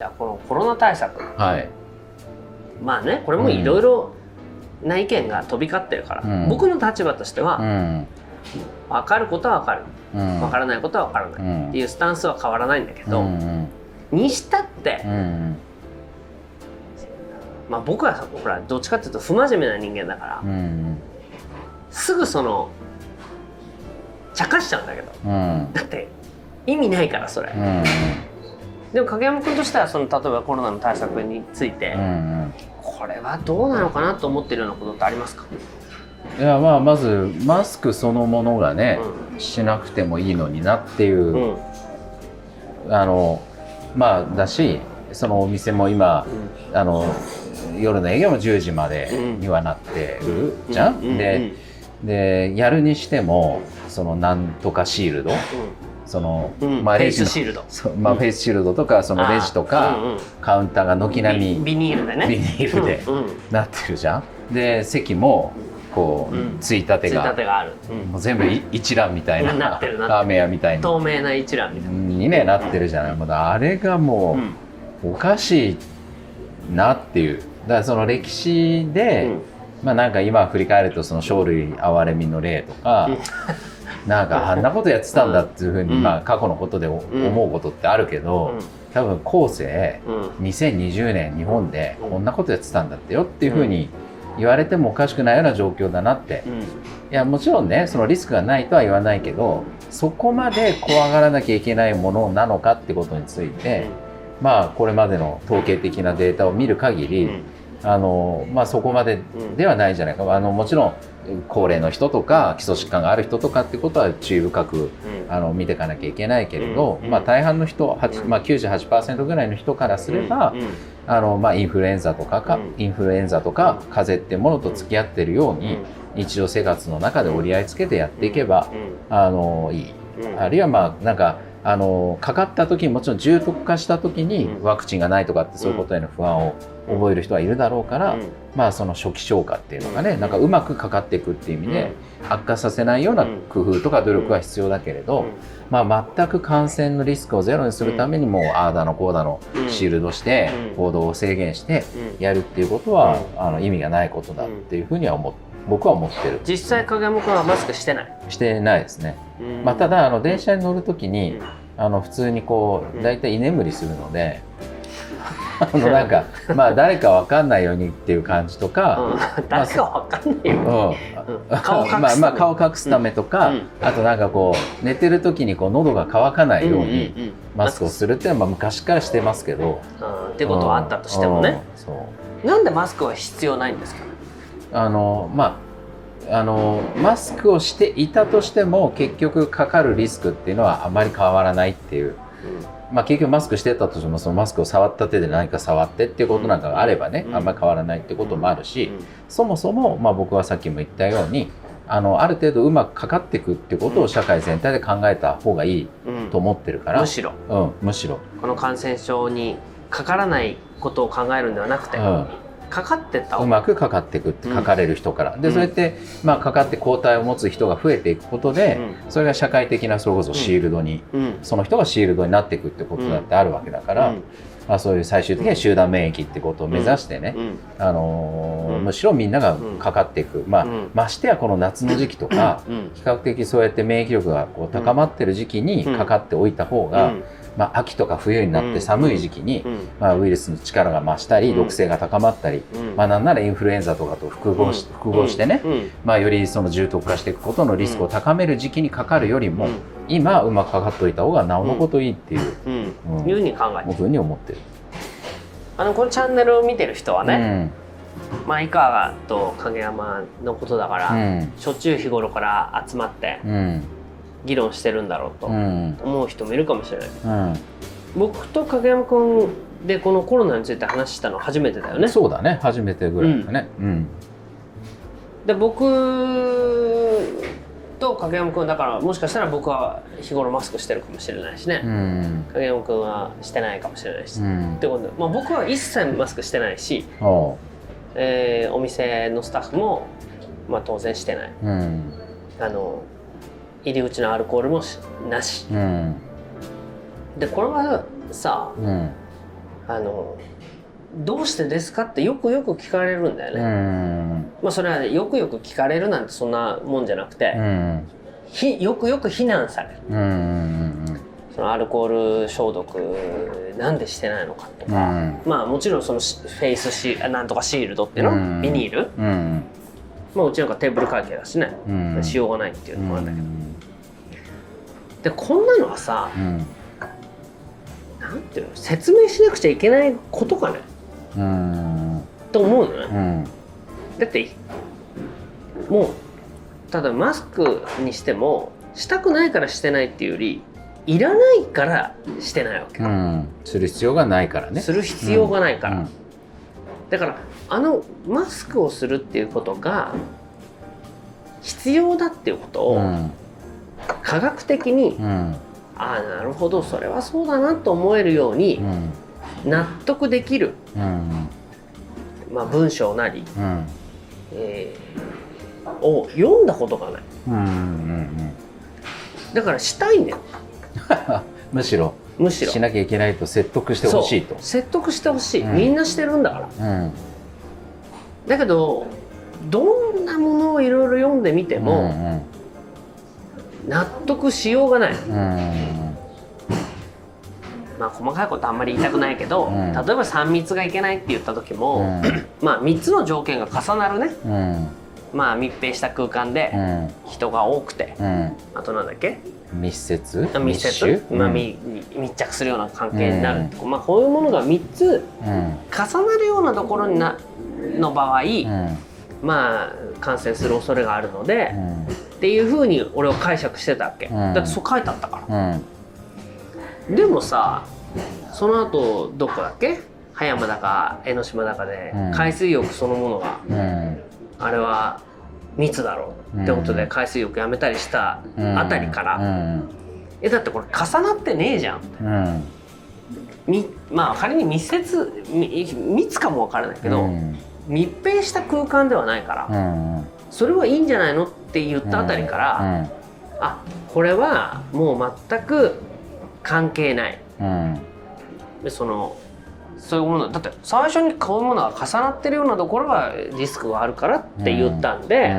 じゃあこのコロナ対策。はい。まあねこれもいろいろな意見が飛び交ってるから、うん。僕の立場としてうはん。分かることは分かる。うん。分からないことは分からない。うん。っていうスタンスは変わらないんだけど、うんにしたってう、んまあ、僕はほらどっちかっていうと不真面目な人間だから、うんすぐその茶化しちゃうんだけど。うん。だって意味ないからそれ、うんでも影山君としてはその例えばコロナの対策について、うんこれはどうなのかなと思ってるようなことってありますか、いやまあまずマスクそのものがね、うしなくてもいいのになっていう、んうん。あのまあだしそのお店も今あの夜の営業も10時までにはなってるじゃん、ううででやるにしてもそのなんとかシールドその、うん。うんフェイまあレジのスシールド。まあ、フェイスシールドとかそのレジとか、カウンターが軒並みビビニールでね。ビニールでなってるじゃん。で席もこう、うん。ついたてついたがてがある、もう全部い一覧みたいなラーメン屋みたいに。透明な一覧みたいな、に、ね、なってるじゃない。もうあれがもうおかしいなっていう。だからその歴史で、うん。まあなんか今振り返るとその生類憐れみの例とか、なんかあんなことやってたんだっていうふうに、うん。まあ過去のことで思うことってあるけど、多分後世うん。うん2020年日本でこんなことやってたんだってよっていうふうに言われてもおかしくないような状況だなって。うん。いやもちろんねそのリスクがないとは言わないけどそこまで怖がらなきゃいけないものなのかってことについて、まあこれまでの統計的なデータを見る限り、うん。あのまあ、そこまでではないんじゃないか。あのもちろん高齢の人とか基礎疾患がある人とかってことは注意深くうん。あの見ていかなきゃいけないけれど、うん。まあ、大半の人、8うん。まあ、98%ぐらいの人からすれば、あのまあ、インフルエンザとかか、うん。インフルエンザとか風邪ってものと付き合ってるように、日常生活の中で折り合いつけてやっていけば、あのいい。あるいはまあなんかあのかかった時にもちろん重篤化した時にうん。ワクチンがないとかってそういうことへの不安を覚える人はいるだろうから、うん。まあその初期消化っていうのがねなんかうまくかかっていくっていう意味で悪化させないような工夫とか努力は必要だけれど、まあ、全く感染のリスクをゼロにするためにもああだのこうだのうん。シールドしてうん。行動を制限してうん。やるっていうことはうん。あの意味がないことだっていうふうには思っ僕は思ってる。実際影山君はマスクしてない、してないですね。うん。まあ、ただあの電車に乗るときにうん。あの普通にこううん。大体居眠りするので、あのなんかまあ誰かわかんないようにっていう感じとか、うん。誰かわかんないよ、うんう。ん。顔隠すためまあまあ顔隠すためとか、うん。あとなんかこう寝てる時にこう喉が渇かないようにマスクをするっていうのはまあ昔からしてますけど。うん。ってことはあったとしてもね、うん。そう。なんでマスクは必要ないんですか？あのまああのマスクをしていたとしても結局かかるリスクっていうのはあまり変わらないっていう。まあ、結局マスクしてたとしてもそのマスクを触った手で何か触ってっていうことなんかがあればね、うん。あんまり変わらないってこともあるし、うんそもそも、まあ、僕はさっきも言ったようにあのある程度うまくかかっていくっていうことを社会全体で考えた方がいいうん。と思ってるから、むしろ。うん、むしろ、この感染症にかからないことを考えるんではなくて、うん、かかってった。方うまくかかっていくかかれる人から、でうん。そうやって、まあ、かかって抗体を持つ人が増えていくことで、うそれが社会的なそれこそシールドに、んうん。その人がシールドになっていくってことだってあるわけだから、うん。まあ、そういう最終的には集団免疫ってことを目指してね、うん。あのーうん。むしろみんながかかっていく、まあうん。ましてやこの夏の時期とか、うん。比較的そうやって免疫力がこう高まってる時期にかかっておいた方が、うんまあ、秋とか冬になって寒い時期に、うん。まあ、ウイルスの力が増したり、うん。毒性が高まったり、うん。まあ、なんならインフルエンザとかと複合し,、複合してね、うん。まあ、よりその重篤化していくことのリスクを高める時期にかかるよりも、今うまくかかっておいた方がなおのこといいっていう。うん。うん。いうふうに考えてるふうに思ってる。あのこのチャンネルを見てる人はね、うん。まあ井川と影山のことだから、うん。しょっちゅう日頃から集まってうん議論してるんだろうとうん。思う人もいるかもしれない。うん。僕と影山君でこのコロナについて話したの初めてだよね。そうだね。初めてぐらいだね。うん。で僕と影山君だからもしかしたら僕は日頃マスクしてるかもしれないしね、うん。影山君はしてないかもしれないし、っうん。てことで、まあ、僕は一切マスクしてないし、おうえーお店のスタッフも、まあ、当然してない。うん。あの入り口のアルコールもしなし。うん。でこれはさうん。あのどうしてですかってよくよく聞かれるんだようね、ん。まあそれはねよくよく聞かれるなんてそんなもんじゃなくて、うん。ひよくよく非難される。そのアルコール消毒なんでしてないのかとうか、ん。まあもちろんそのシフェイスシーなんとかシールドっていうの、うん。ビニール、うん。まあ、うちなんかテーブル会計だしね、うん。しようがないっていうのもあるんだけど、うんでこんなのはさうん。なんていうの説明しなくちゃいけないことかね？うん。と思うのね、うん。だってもうただマスクにしてもしたくないからしてないっていうよりいらないからしてないわけ、うん。する必要がないからね。する必要がないから、うん。だからあのマスクをするっていうことが必要だっていうことをうん科学的に、うん。ああなるほどそれはそうだなと思えるようにうん。納得できる、うんまあ、文章なり、うん。えーを読んだことがない。うんうんだからしたいんだよ。むしろ。むしろ。しなきゃいけないと説得してほしいと。説得してほしい、うん。みんなしてるんだから。うん。だけどどんなものをいろいろ読んでみても、うん納得しようがない。まあ細かいことあんまり言いたくないけど、うん。例えば3密がいけないって言った時うも、ん。まあ3つの条件が重なるね。うん。まあ密閉した空間でうん。人が多くて、うん。あとなんだっけ？密接？あ密接、集？まあ、密着するような関係になる、まあ、こういうものが3つうん。重なるようなところになの場合、うんまあ感染する恐れがあるので、うん。っていうふうに俺は解釈してたわけ、うん。だってそう書いてあったかうん。らでもさその後どこだっけ？葉山だか江ノ島だかでうん。海水浴そのものが、うん。あれは密だろう。ってことで海水浴やめたりしたあたりから、うん。えだってこれ重なってねえじゃん。うん。みまあ仮に密接み密かもわからないけど、うん密閉した空間ではないから、うんそれはいいんじゃないのって言ったあたりから、うんあこれはもう全く関係ない。うん。でそのそういうものだって最初にこうものが重なってるようなところはリスクがあるからって言ったんで、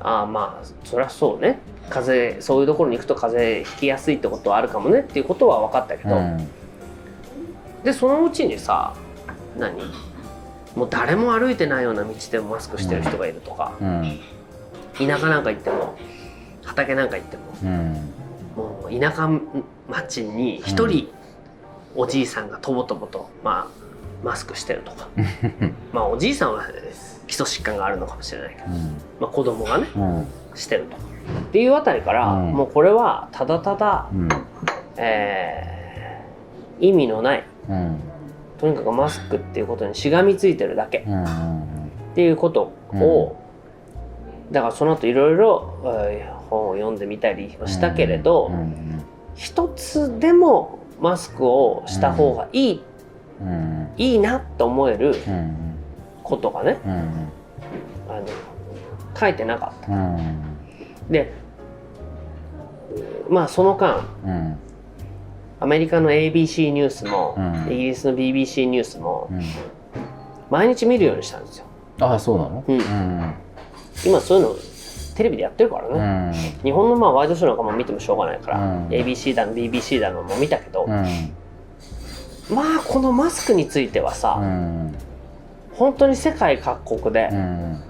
ああまあそりゃそうね。風邪そういうところに行くと風邪ひきやすいってことはあるかもねっていうことは分かったけど、うん。でそのうちにさ何？もう誰も歩いてないような道でもマスクしてる人がいるとか、うん。田舎なんか行っても畑なんか行ってもうん。もう田舎町に一人おじいさんがとぼとぼと、まあ、マスクしてるとか。まあおじいさんは基礎疾患があるのかもしれないけど、まあ、子供がねうん。してると。っていうあたりから、うん。もうこれはただただ、うん。えー意味のないうんとにかくマスクっていうことにしがみついてるだけ。うんっていうことを、だからその後いろいろえー本を読んでみたりはしたけれど、うん一つでもマスクをした方がいい、うんいいなと思えるうんことがねうんあの書いてなかっうんた。でまあその間うんアメリカの ABC ニュースも、うん。イギリスの BBC ニュースもうん。毎日見るようにしたんですよ。ああそうなの？うん。うん。今そういうのテレビでやってるからうね、ん。日本のまあワイドショーなんかも見てもしょうがないから、うん。ABC だの BBC だのも見たけど、うん。まあこのマスクについてはさ、うん。本当に世界各国で、うん。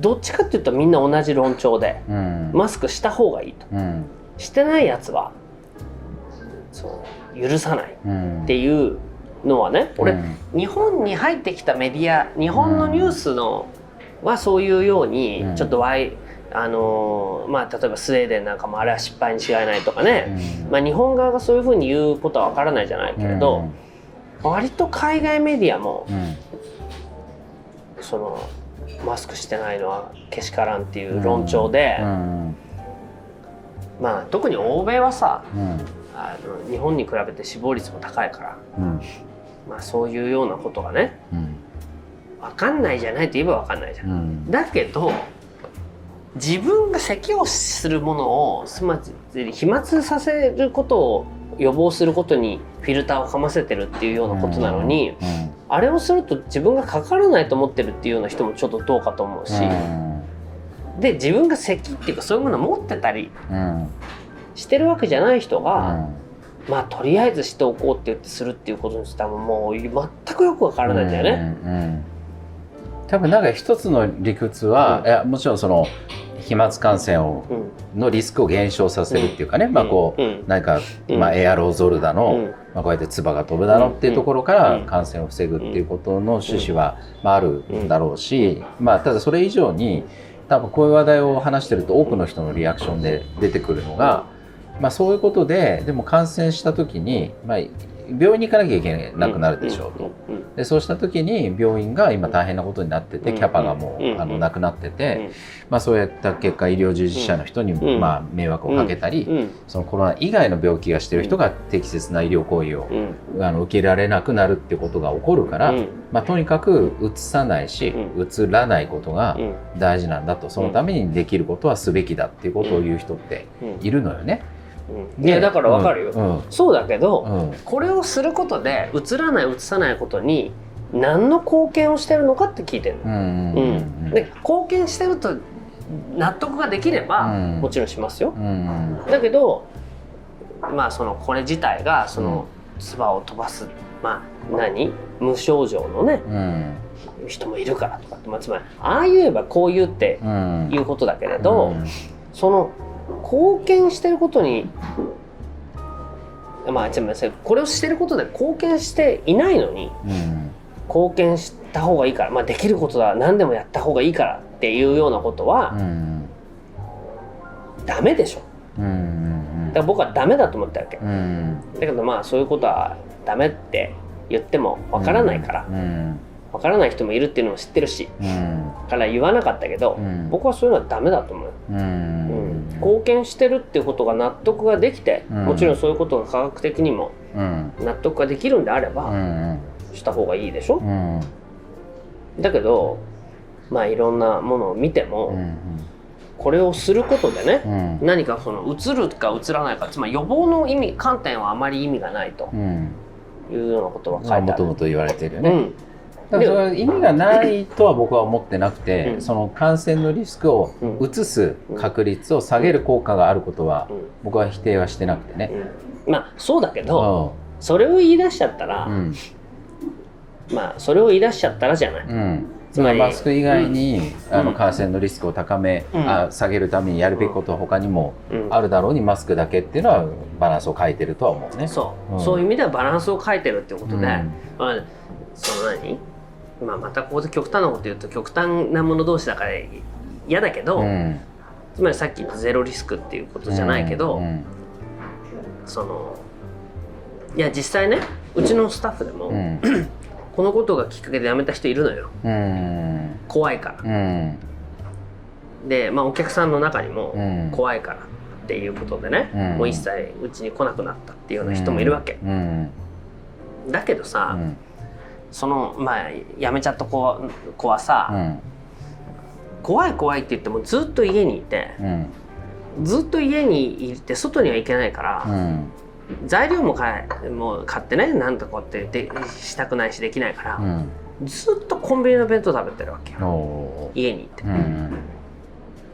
どっちかっていうとみんな同じ論調でうん。マスクした方がいいと。うん。してないやつはそう。許さない。っうん。ていうのはね俺、うん。日本に入ってきたメディア日本のニュースの、はそういうようにうん。ちょっとワイ、あのーまあ例えばスウェーデンなんかもあれは失敗に違いないとかね、まあ、日本側がそういうふうに言うことはわからないじゃないけれど、割と海外メディアもうん。そのマスクしてないのはけしからんっていう論調で、うん。まあ特に欧米はさうんあの日本に比べて死亡率も高いから、うん。まあ、そういうようなことがねうん。分かんないじゃないと言えば分かんないじゃん。うん。だけど自分が咳をするものをつまり飛沫させることを予防することにフィルターをかませてるっていうようなことなのに、うん。あれをすると自分がかからないと思ってるっていうような人もちょっとどうかと思うし、で自分が咳っていうかそういうものを持ってたりうんしてるわけじゃない人うが、ん。まあとりあえずしておこうって言ってするっていうことにしてはもう全くよくわからないんだよね。うんうん。多分なんか一つの理屈は、うん。いやもちろんその飛沫感染をうん。のリスクを減少させるっていうかね、まあこう、うん。何か、うん。まあ、エアロゾルだの、うん。まあ、こうやって唾が飛ぶだのっていうところかうん。ら感染を防ぐっていうことの趣旨は、まあ、あるんだろうし、まあ、ただそれ以上に多分こういう話題を話してると多くの人のリアクションで出てくるのが、まあ、そういうことででも感染した時に、まあ、病院に行かなきゃいけなくなるでしょうと。でそうした時に病院が今大変なことになっててうんキャパがもううんあのなくなってうん。て、まあ、そういった結果医療従事者の人にうん。まあ迷惑をかけたり、うん。そのコロナ以外の病気がしてる人が適切な医療行為をうん。あの受けられなくなるってことが起こるから、うん。まあ、とにかくうつさないし、ううつらないことがうん。大事なんだと。そのためにできることはすべきだっていうことを言う人ってうん。いるのよね。うん。いやだからわかるよ、うん。そうだけど、うん。これをすることで映らないうつさないことに何の貢献をしてるのかって聞いてるの。で貢献してると納得ができれば、うん。もちろんしますよ。うんだけどまあそのこれ自体がその唾を飛ばすまあ何？無症状のねうん。人もいるからとかって、まあ、つまりああ言えばこう言うってうん。いうことだけれど、うん。その貢献してることにまあちょっと待ってこれをしてることで貢献していないのにうん。貢献した方がいいから、まあ、できることは何でもやった方がいいからっていうようなことはうん。ダメでしょ。うんうんだから僕はダメだと思ったわけ。だうん。けどまあそういうことはダメって言ってもわからないから。うん。わからない人もいるっていうのも知ってるしうん。だから言わなかったけどうん。僕はそういうのはダメだと思う貢献してるっていうことが納得ができて、うん。もちろんそういうことが科学的にもうん。納得ができるんであれうば、ん。した方がいいでしょ、うん。だけどまあいろんなものを見ても、うんこれをすることでね、うん。何かそのうつるかうつらないかつまり予防の意味観点はあまり意味がないとうん。いうようなことが書いてまあある。もともと言われてるよね。うんだからそれは意味がないとは僕は思ってなくて、うん。その感染のリスクをうん。移す確率を下げる効果があることはうん僕は否定はしてなくてね。うん。まあそうだけうど、それを言い出しちゃったら、ん。まあそれを言い出しちゃったらじゃない。うん。つまりマスク以外に、あのうん感染のリスクを高め、うん。あ下げるためにやるべきことは他にもうん。あるだろうにマスクだけっていうのはバランスを書いてるとは思うね。そう、うん。そういう意味ではバランスを書いてるってことで、うん。まあ、その何、まあ、またここで極端なこと言うと極端なもの同士だから嫌だけど、うん。つまりさっき言ったゼロリスクっていうことじゃないけど、うん。そのいや実際ねうちのスタッフでも、うん。このことがきっかけで辞めた人いるのよ。うん。怖いから。うん。で、まあ、お客さんの中にもうん。怖いからっていうことでね、うん。もう一切うちに来なくなったっていうような人もいるわけ。うん。だけどさ、うんそのまあ辞めちゃった子子はさ、うん怖い怖いって言ってもずっと家にいてうんずっと家にいて外には行けないから、うん材料も買えもう買ってねなんとかってでしたくないしできないから、うんずっとコンビニの弁当食べてるわけよ。家にいて、うん。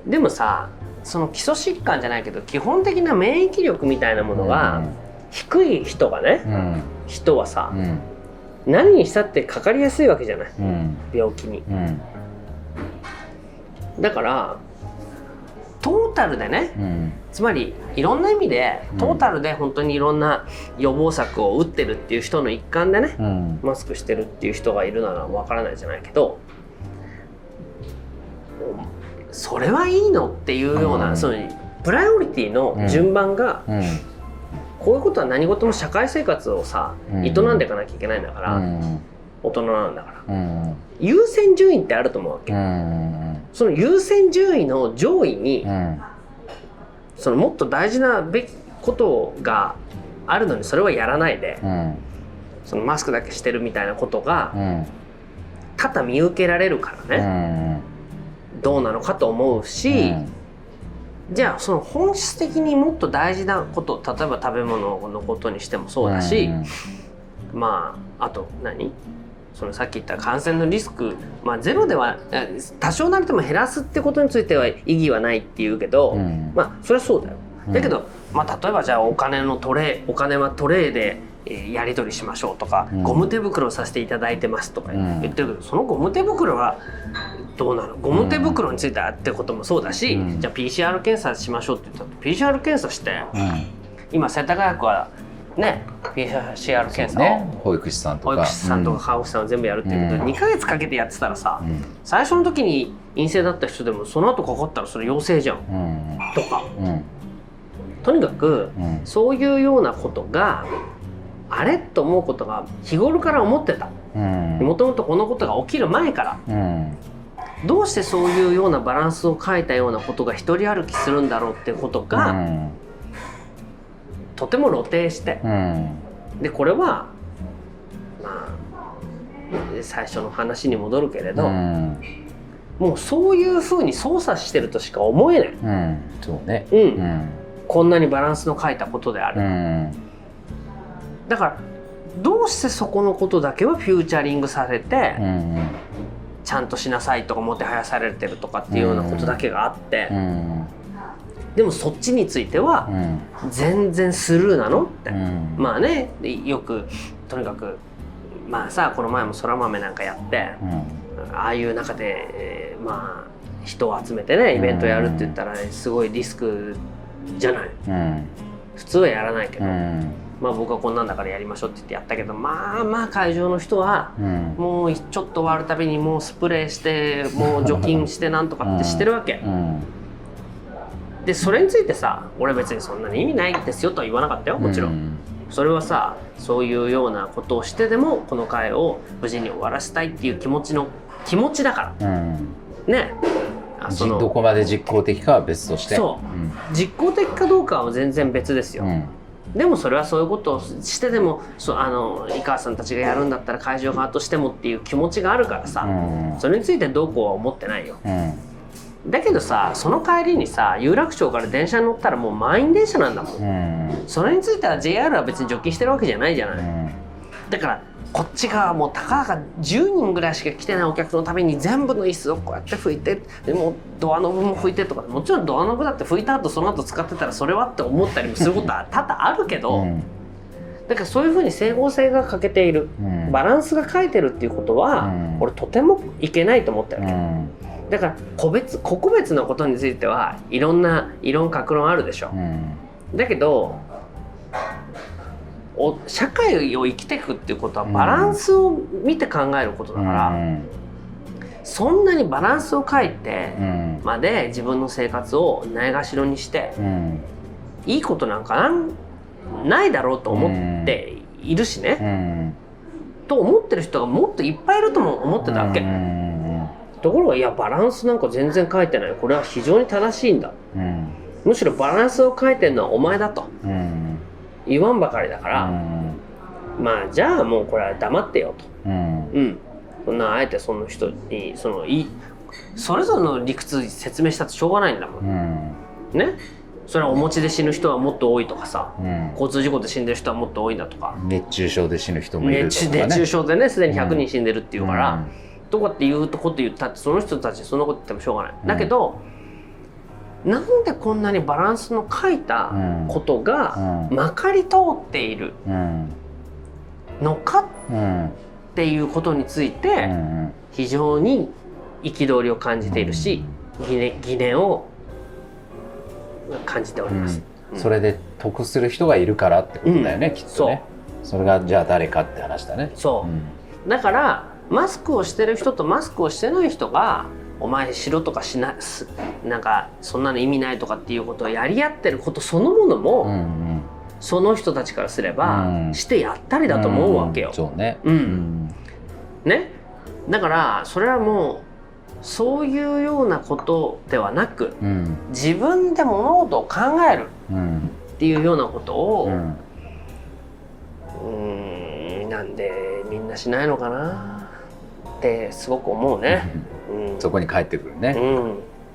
でもさその基礎疾患じゃないけど基本的な免疫力みたいなものが低い人がね、うん。人はさ、うん何にしたってかかりやすいわけじゃない。うん。病気に。うん。だからトータルでねうん。つまりいろんな意味でうん。トータルで本当にいろんな予防策を打ってるっていう人の一環でねうん。マスクしてるっていう人がいるならわからないじゃないけどそれはいいのっていうような、うん。そのプライオリティの順番が、うんこういうことは何事も社会生活をさうん。営んでいかなきゃいけないんだから、うん。大人なんだから。うん。優先順位ってあると思うわけ、うんその優先順位の上位に、うん。そのもっと大事なべきことがあるのにそれはやらないでうん。そのマスクだけしてるみたいなことがうん。多々見受けられるからうね、ん。どうなのかと思うし、じゃあその本質的にもっと大事なこと例えば食べ物のことにしてもそうだし、まああと何？そのさっき言った感染のリスク、まあ、ゼロでは多少なりとも減らすってことについては意義はないっていうけど、まあそれはそうだよ。だけど、まあ、例えばじゃあお金のトレーお金はトレーでやり取りしましょうとか、うん、ゴム手袋させていただいてますとか言ってるけど、そのゴム手袋はどうなの？ゴム手袋についてはってこともそうだし、うん、じゃあ PCR 検査しましょうって言ったら PCR 検査して、うん、今世田谷区はね PCR 検査を、ね、保育士さんとか。保育士さんとか看護師さんを全部やるっていうけど、うん、2か月かけてやってたらさ、最初の時に陰性だった人でもその後かかったらそれ陽性じゃん、とか。とにかく、そういうようなことがあれ？と思うことが日頃から思ってた。もともとこのことが起きる前から、うん、どうしてそういうようなバランスを書いたようなことが一人歩きするんだろうってことが、うん、とても露呈して、うん、でこれはまあ最初の話に戻るけれど、もうそういうふうに操作してるとしか思えない、そうね、うん。こんなにバランスの書いたことである。だからどうしてそこのことだけはフューチャリングされて、うんうん、ちゃんとしなさいとかもてはやされてるとかっていうようなことだけがあって、うん。うん、でもそっちについては全然スルーなのって、うん、まあねよくとにかくまあさこの前もそら豆なんかやって、ああいう中で、えー、まあ人を集めてねイベントやるって言ったら、ね、すごいリスクじゃない、普通はやらないけど。まあ、僕はこんなんだからやりましょうって言ってやったけどまあまあ会場の人は、もうちょっと割るたびにもうスプレーしてもう除菌してなんとかってしてるわけ。でそれについてさ俺別にそんなに意味ないですよとは言わなかったよもちろん。それはさそういうようなことをしてでもこの会を無事に終わらせたいっていう気持ちの気持ちだから、ね。そのどこまで実効的かは別として。そう、うん、実効的かどうかは全然別ですよ、うんでもそれはそういうことをしてでもそあの井川さんたちがやるんだったら会場側としてもっていう気持ちがあるからさ、うん、それについてどうこうは思ってないよ、うん、だけどさその帰りにさ有楽町から電車に乗ったらもう満員電車なんだもん、うん、それについては JR は別に除菌してるわけじゃないじゃない、だからこっち側もたかだか10人ぐらいしか来てないお客のために全部の椅子をこうやって拭いてでもドアノブも拭いてとかもちろんドアノブだって拭いた後その後使ってたらそれはって思ったりもすることは多々あるけど、うん、だからそういうふうに整合性が欠けている、うん、バランスが欠いてるっていうことは、うん、俺とてもいけないと思ってるわけ、だから個別個々別のことについてはいろんな異論各論あるでしょ、だけどお社会を生きていくっていうことはバランスを見て考えることだから、うん、そんなにバランスを書いてまで自分の生活をないがしろにして、うん、いいことなんかないだろうと思っているしね、うん、と思ってる人がもっといっぱいいるとも思ってたわけ。ところがいやバランスなんか全然書いてない。これは非常に正しいんだ、むしろバランスを書いてるのはお前だと。言わんばかりだから、うん、まあじゃあもうこれは黙ってよと、うん、うん、そんなあえてその人にそのいそれぞれの理屈説明したってしょうがないんだもん、うん、ね？それはお餅で死ぬ人はもっと多いとかさ、うん、交通事故で死んでる人はもっと多いんだとか。熱中症で死ぬ人もいるとか、ね、熱中症でねすでに100人死んでるっていうから、とかっていうこと言ったってその人たちそんなこと言ってもしょうがない、だけどなんでこんなにバランスの書いたことがまかり通っているのかっていうことについて非常に憤りを感じているし疑念疑念を感じております、うん、それで得する人がいるからってことだよね、うん、きっとね。それがじゃあ誰かって話だね。そう、だからマスクをしてる人とマスクをしてない人がお前しろとかしななんかそんなの意味ないとかっていうことをやり合ってることそのものも、うんうん、その人たちからすれば、うん、してやったりだと思うわけよ。そうね、うん、ね？だからそれはもうそういうようなことではなく、うん、自分で物事を考えるっていうようなことを、うん、うんなんでみんなしないのかなってすごく思うね。うん。そこに帰ってくるね、うん